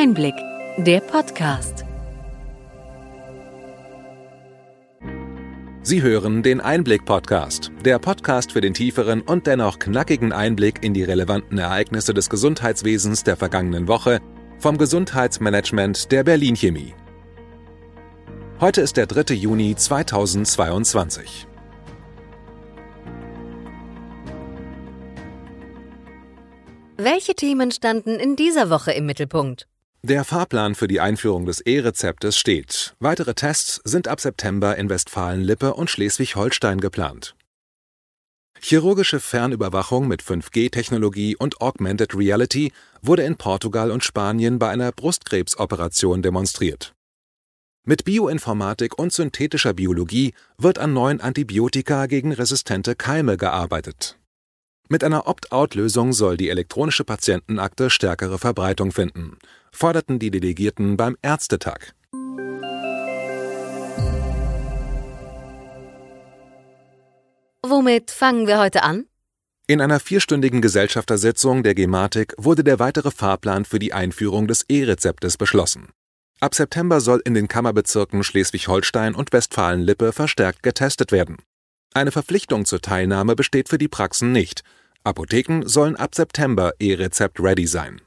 Einblick, der Podcast. Sie hören den Einblick-Podcast, der Podcast für den tieferen und dennoch knackigen Einblick in die relevanten Ereignisse des Gesundheitswesens der vergangenen Woche vom Gesundheitsmanagement der Berlin Chemie. Heute ist der 3. Juni 2022. Welche Themen standen in dieser Woche im Mittelpunkt? Der Fahrplan für die Einführung des E-Rezeptes steht. Weitere Tests sind ab September in Westfalen-Lippe und Schleswig-Holstein geplant. Chirurgische Fernüberwachung mit 5G-Technologie und Augmented Reality wurde in Portugal und Spanien bei einer Brustkrebsoperation demonstriert. Mit Bioinformatik und synthetischer Biologie wird an neuen Antibiotika gegen resistente Keime gearbeitet. Mit einer Opt-out-Lösung soll die elektronische Patientenakte stärkere Verbreitung finden, forderten die Delegierten beim Ärztetag. Womit fangen wir heute an? In einer vierstündigen Gesellschaftersitzung der Gematik wurde der weitere Fahrplan für die Einführung des E-Rezeptes beschlossen. Ab September soll in den Kammerbezirken Schleswig-Holstein und Westfalen-Lippe verstärkt getestet werden. Eine Verpflichtung zur Teilnahme besteht für die Praxen nicht. Apotheken sollen ab September E-Rezept-ready sein.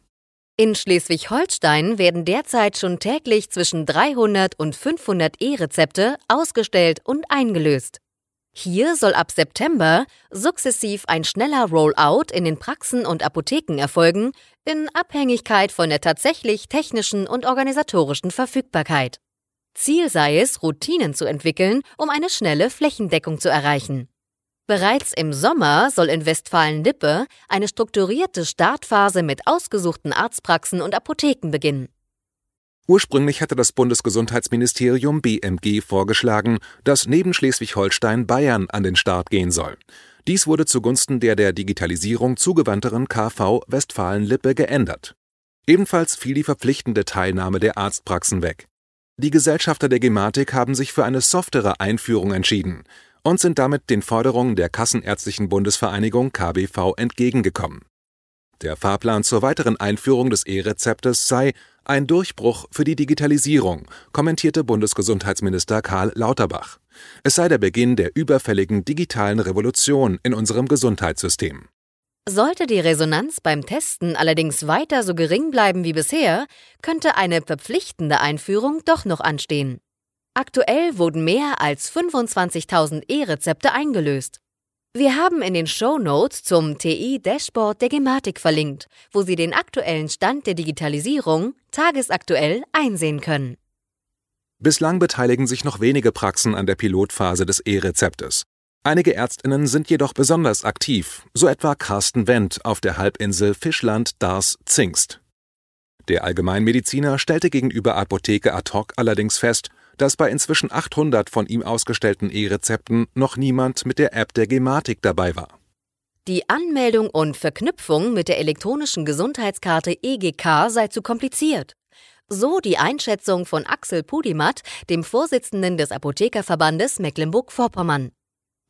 In Schleswig-Holstein werden derzeit schon täglich zwischen 300 und 500 E-Rezepte ausgestellt und eingelöst. Hier soll ab September sukzessiv ein schneller Rollout in den Praxen und Apotheken erfolgen, in Abhängigkeit von der tatsächlich technischen und organisatorischen Verfügbarkeit. Ziel sei es, Routinen zu entwickeln, um eine schnelle Flächendeckung zu erreichen. Bereits im Sommer soll in Westfalen-Lippe eine strukturierte Startphase mit ausgesuchten Arztpraxen und Apotheken beginnen. Ursprünglich hatte das Bundesgesundheitsministerium BMG vorgeschlagen, dass neben Schleswig-Holstein Bayern an den Start gehen soll. Dies wurde zugunsten der der Digitalisierung zugewandteren KV Westfalen-Lippe geändert. Ebenfalls fiel die verpflichtende Teilnahme der Arztpraxen weg. Die Gesellschafter der Gematik haben sich für eine softere Einführung entschieden und sind damit den Forderungen der Kassenärztlichen Bundesvereinigung KBV entgegengekommen. Der Fahrplan zur weiteren Einführung des E-Rezeptes sei ein Durchbruch für die Digitalisierung, kommentierte Bundesgesundheitsminister Karl Lauterbach. Es sei der Beginn der überfälligen digitalen Revolution in unserem Gesundheitssystem. Sollte die Resonanz beim Testen allerdings weiter so gering bleiben wie bisher, könnte eine verpflichtende Einführung doch noch anstehen. Aktuell wurden mehr als 25.000 E-Rezepte eingelöst. Wir haben in den Show Notes zum TI-Dashboard der Gematik verlinkt, wo Sie den aktuellen Stand der Digitalisierung tagesaktuell einsehen können. Bislang beteiligen sich noch wenige Praxen an der Pilotphase des E-Rezeptes. Einige Ärztinnen sind jedoch besonders aktiv, so etwa Carsten Wendt auf der Halbinsel Fischland-Dars-Zingst. Der Allgemeinmediziner stellte gegenüber Apotheke ad hoc allerdings fest, dass bei inzwischen 800 von ihm ausgestellten E-Rezepten noch niemand mit der App der Gematik dabei war. Die Anmeldung und Verknüpfung mit der elektronischen Gesundheitskarte EGK sei zu kompliziert. So die Einschätzung von Axel Pudimat, dem Vorsitzenden des Apothekerverbandes Mecklenburg-Vorpommern.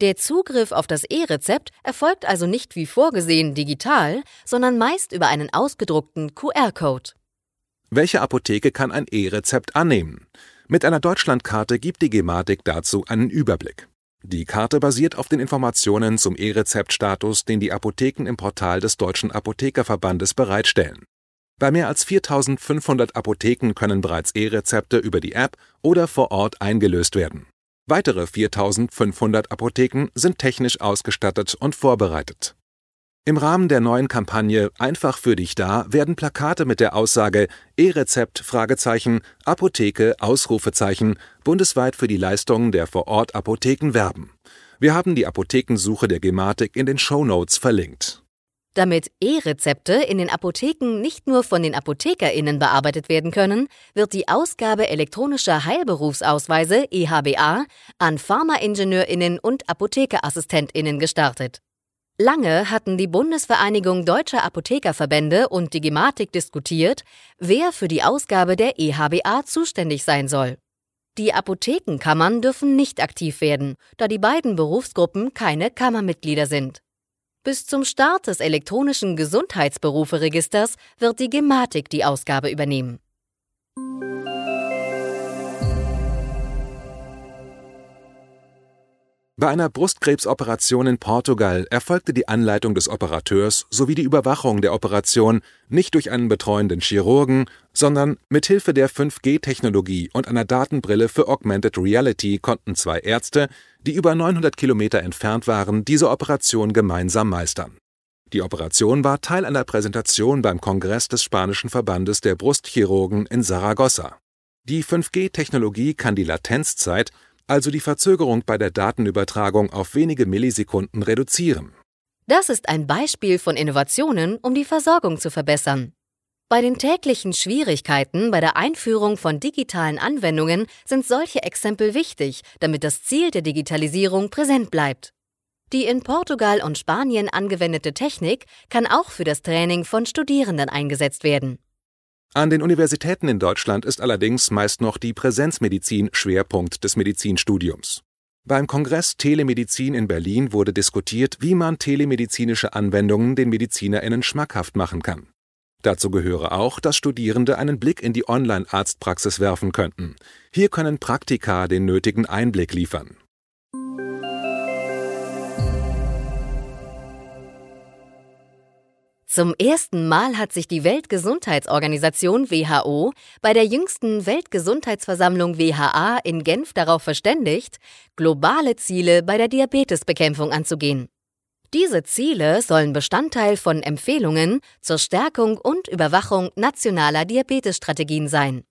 Der Zugriff auf das E-Rezept erfolgt also nicht wie vorgesehen digital, sondern meist über einen ausgedruckten QR-Code. Welche Apotheke kann ein E-Rezept annehmen? Mit einer Deutschlandkarte gibt die Gematik dazu einen Überblick. Die Karte basiert auf den Informationen zum E-Rezept-Status, den die Apotheken im Portal des Deutschen Apothekerverbandes bereitstellen. Bei mehr als 4500 Apotheken können bereits E-Rezepte über die App oder vor Ort eingelöst werden. Weitere 4500 Apotheken sind technisch ausgestattet und vorbereitet. Im Rahmen der neuen Kampagne Einfach für dich da werden Plakate mit der Aussage E-Rezept Apotheke bundesweit für die Leistungen der Vor-Ort-Apotheken werben. Wir haben die Apothekensuche der Gematik in den Show Notes verlinkt. Damit E-Rezepte in den Apotheken nicht nur von den ApothekerInnen bearbeitet werden können, wird die Ausgabe elektronischer Heilberufsausweise EHBA an PharmaingenieurInnen und ApothekerassistentInnen gestartet. Lange hatten die Bundesvereinigung Deutscher Apothekerverbände und die Gematik diskutiert, wer für die Ausgabe der EHBA zuständig sein soll. Die Apothekenkammern dürfen nicht aktiv werden, da die beiden Berufsgruppen keine Kammermitglieder sind. Bis zum Start des elektronischen Gesundheitsberuferegisters wird die Gematik die Ausgabe übernehmen. Bei einer Brustkrebsoperation in Portugal erfolgte die Anleitung des Operateurs sowie die Überwachung der Operation nicht durch einen betreuenden Chirurgen, sondern mit Hilfe der 5G-Technologie und einer Datenbrille für Augmented Reality konnten zwei Ärzte, die über 900 Kilometer entfernt waren, diese Operation gemeinsam meistern. Die Operation war Teil einer Präsentation beim Kongress des spanischen Verbandes der Brustchirurgen in Saragossa. Die 5G-Technologie kann die Latenzzeit also die Verzögerung bei der Datenübertragung auf wenige Millisekunden reduzieren. Das ist ein Beispiel von Innovationen, um die Versorgung zu verbessern. Bei den täglichen Schwierigkeiten bei der Einführung von digitalen Anwendungen sind solche Exempel wichtig, damit das Ziel der Digitalisierung präsent bleibt. Die in Portugal und Spanien angewendete Technik kann auch für das Training von Studierenden eingesetzt werden. An den Universitäten in Deutschland ist allerdings meist noch die Präsenzmedizin Schwerpunkt des Medizinstudiums. Beim Kongress Telemedizin in Berlin wurde diskutiert, wie man telemedizinische Anwendungen den MedizinerInnen schmackhaft machen kann. Dazu gehöre auch, dass Studierende einen Blick in die Online-Arztpraxis werfen könnten. Hier können Praktika den nötigen Einblick liefern. Zum ersten Mal hat sich die Weltgesundheitsorganisation WHO bei der jüngsten Weltgesundheitsversammlung WHA in Genf darauf verständigt, globale Ziele bei der Diabetesbekämpfung anzugehen. Diese Ziele sollen Bestandteil von Empfehlungen zur Stärkung und Überwachung nationaler Diabetesstrategien sein.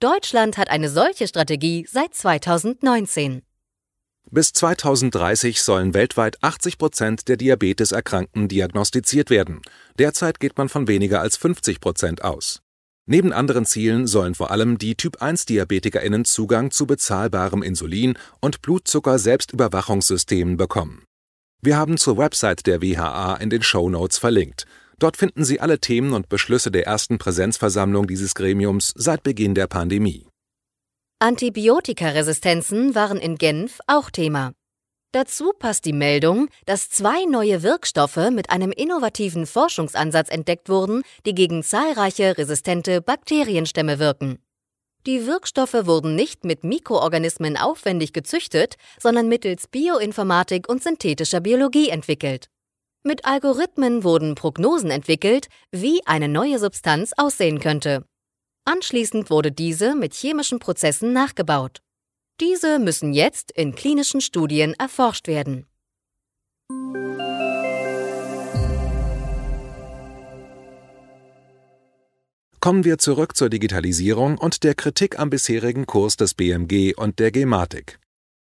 Deutschland hat eine solche Strategie seit 2019. Bis 2030 sollen weltweit 80 Prozent der Diabeteserkrankten diagnostiziert werden. Derzeit geht man von weniger als 50 Prozent aus. Neben anderen Zielen sollen vor allem die Typ-1-DiabetikerInnen Zugang zu bezahlbarem Insulin und Blutzucker-Selbstüberwachungssystemen bekommen. Wir haben zur Website der WHA in den Show Notes verlinkt. Dort finden Sie alle Themen und Beschlüsse der ersten Präsenzversammlung dieses Gremiums seit Beginn der Pandemie. Antibiotikaresistenzen waren in Genf auch Thema. Dazu passt die Meldung, dass zwei neue Wirkstoffe mit einem innovativen Forschungsansatz entdeckt wurden, die gegen zahlreiche resistente Bakterienstämme wirken. Die Wirkstoffe wurden nicht mit Mikroorganismen aufwendig gezüchtet, sondern mittels Bioinformatik und synthetischer Biologie entwickelt. Mit Algorithmen wurden Prognosen entwickelt, wie eine neue Substanz aussehen könnte. Anschließend wurde diese mit chemischen Prozessen nachgebaut. Diese müssen jetzt in klinischen Studien erforscht werden. Kommen wir zurück zur Digitalisierung und der Kritik am bisherigen Kurs des BMG und der Gematik.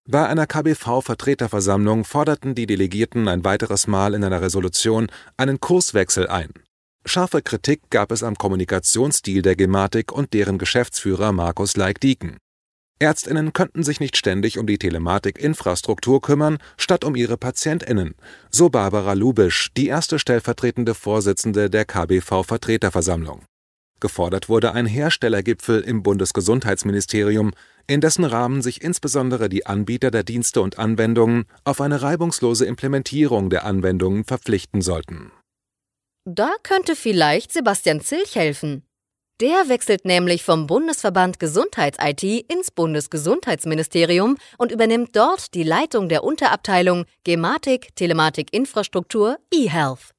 Bei einer KBV-Vertreterversammlung forderten die Delegierten ein weiteres Mal in einer Resolution einen Kurswechsel ein. Scharfe Kritik gab es am Kommunikationsstil der Gematik und deren Geschäftsführer Markus Leik-Dieken. Ärztinnen könnten sich nicht ständig um die Telematik-Infrastruktur kümmern, statt um ihre Patientinnen, so Barbara Lubisch, die erste stellvertretende Vorsitzende der KBV-Vertreterversammlung. Gefordert wurde ein Herstellergipfel im Bundesgesundheitsministerium, in dessen Rahmen sich insbesondere die Anbieter der Dienste und Anwendungen auf eine reibungslose Implementierung der Anwendungen verpflichten sollten da könnte vielleicht Sebastian Zilch helfen. Der wechselt nämlich vom Bundesverband Gesundheits-IT ins Bundesgesundheitsministerium und übernimmt dort die Leitung der Unterabteilung Gematik, Telematik, Infrastruktur, eHealth.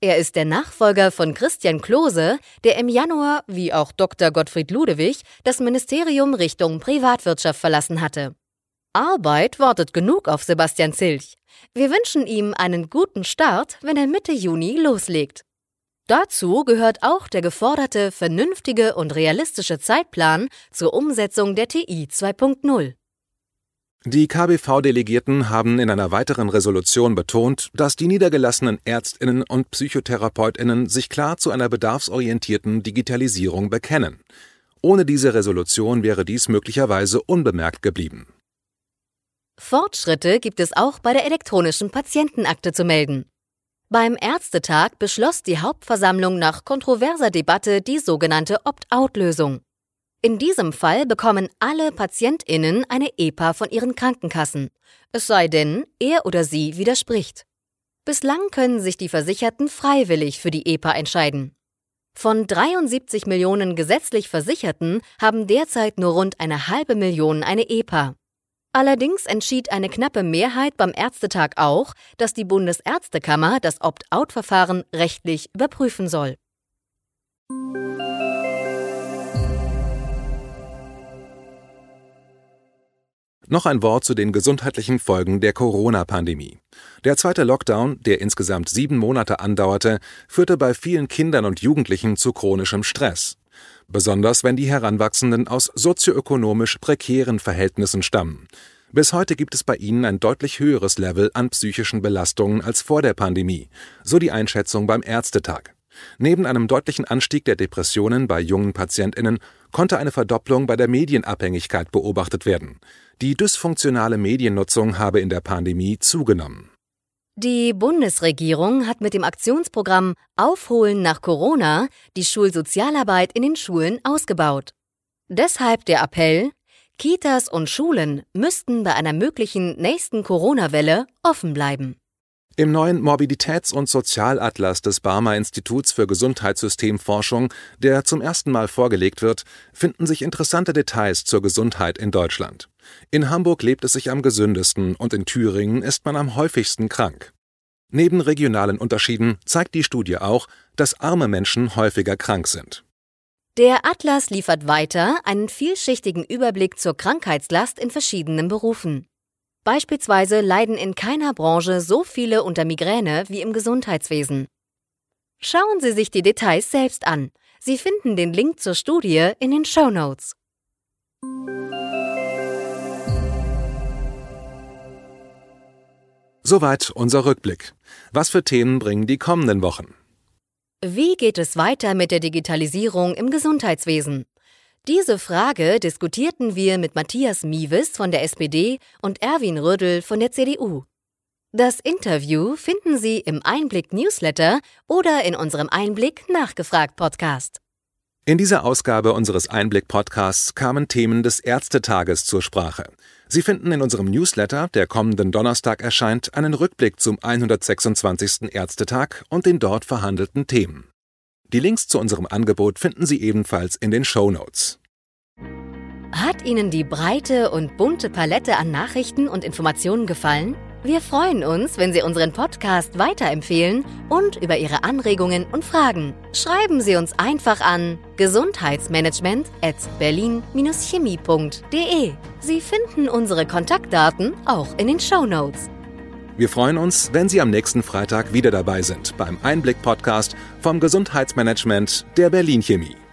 Er ist der Nachfolger von Christian Klose, der im Januar, wie auch Dr. Gottfried Ludewig, das Ministerium Richtung Privatwirtschaft verlassen hatte. Arbeit wartet genug auf Sebastian Zilch. Wir wünschen ihm einen guten Start, wenn er Mitte Juni loslegt. Dazu gehört auch der geforderte vernünftige und realistische Zeitplan zur Umsetzung der TI 2.0. Die KBV-Delegierten haben in einer weiteren Resolution betont, dass die niedergelassenen Ärztinnen und Psychotherapeutinnen sich klar zu einer bedarfsorientierten Digitalisierung bekennen. Ohne diese Resolution wäre dies möglicherweise unbemerkt geblieben. Fortschritte gibt es auch bei der elektronischen Patientenakte zu melden. Beim Ärztetag beschloss die Hauptversammlung nach kontroverser Debatte die sogenannte Opt-out-Lösung. In diesem Fall bekommen alle PatientInnen eine EPA von ihren Krankenkassen, es sei denn, er oder sie widerspricht. Bislang können sich die Versicherten freiwillig für die EPA entscheiden. Von 73 Millionen gesetzlich Versicherten haben derzeit nur rund eine halbe Million eine EPA. Allerdings entschied eine knappe Mehrheit beim Ärztetag auch, dass die Bundesärztekammer das Opt-out-Verfahren rechtlich überprüfen soll. Noch ein Wort zu den gesundheitlichen Folgen der Corona-Pandemie. Der zweite Lockdown, der insgesamt sieben Monate andauerte, führte bei vielen Kindern und Jugendlichen zu chronischem Stress. Besonders wenn die Heranwachsenden aus sozioökonomisch prekären Verhältnissen stammen. Bis heute gibt es bei ihnen ein deutlich höheres Level an psychischen Belastungen als vor der Pandemie, so die Einschätzung beim Ärztetag. Neben einem deutlichen Anstieg der Depressionen bei jungen Patientinnen konnte eine Verdopplung bei der Medienabhängigkeit beobachtet werden. Die dysfunktionale Mediennutzung habe in der Pandemie zugenommen. Die Bundesregierung hat mit dem Aktionsprogramm Aufholen nach Corona die Schulsozialarbeit in den Schulen ausgebaut. Deshalb der Appell, Kitas und Schulen müssten bei einer möglichen nächsten Corona-Welle offen bleiben. Im neuen Morbiditäts- und Sozialatlas des Barmer Instituts für Gesundheitssystemforschung, der zum ersten Mal vorgelegt wird, finden sich interessante Details zur Gesundheit in Deutschland. In Hamburg lebt es sich am gesündesten und in Thüringen ist man am häufigsten krank. Neben regionalen Unterschieden zeigt die Studie auch, dass arme Menschen häufiger krank sind. Der Atlas liefert weiter einen vielschichtigen Überblick zur Krankheitslast in verschiedenen Berufen. Beispielsweise leiden in keiner Branche so viele unter Migräne wie im Gesundheitswesen. Schauen Sie sich die Details selbst an. Sie finden den Link zur Studie in den Show Notes. Soweit unser Rückblick. Was für Themen bringen die kommenden Wochen? Wie geht es weiter mit der Digitalisierung im Gesundheitswesen? Diese Frage diskutierten wir mit Matthias Miewes von der SPD und Erwin Rödel von der CDU. Das Interview finden Sie im Einblick Newsletter oder in unserem Einblick Nachgefragt Podcast. In dieser Ausgabe unseres Einblick Podcasts kamen Themen des Ärztetages zur Sprache. Sie finden in unserem Newsletter, der kommenden Donnerstag erscheint, einen Rückblick zum 126. Ärztetag und den dort verhandelten Themen. Die Links zu unserem Angebot finden Sie ebenfalls in den Show Notes. Hat Ihnen die breite und bunte Palette an Nachrichten und Informationen gefallen? Wir freuen uns, wenn Sie unseren Podcast weiterempfehlen und über Ihre Anregungen und Fragen. Schreiben Sie uns einfach an gesundheitsmanagement at berlin-chemie.de. Sie finden unsere Kontaktdaten auch in den Show Notes. Wir freuen uns, wenn Sie am nächsten Freitag wieder dabei sind beim Einblick-Podcast vom Gesundheitsmanagement der Berlin Chemie.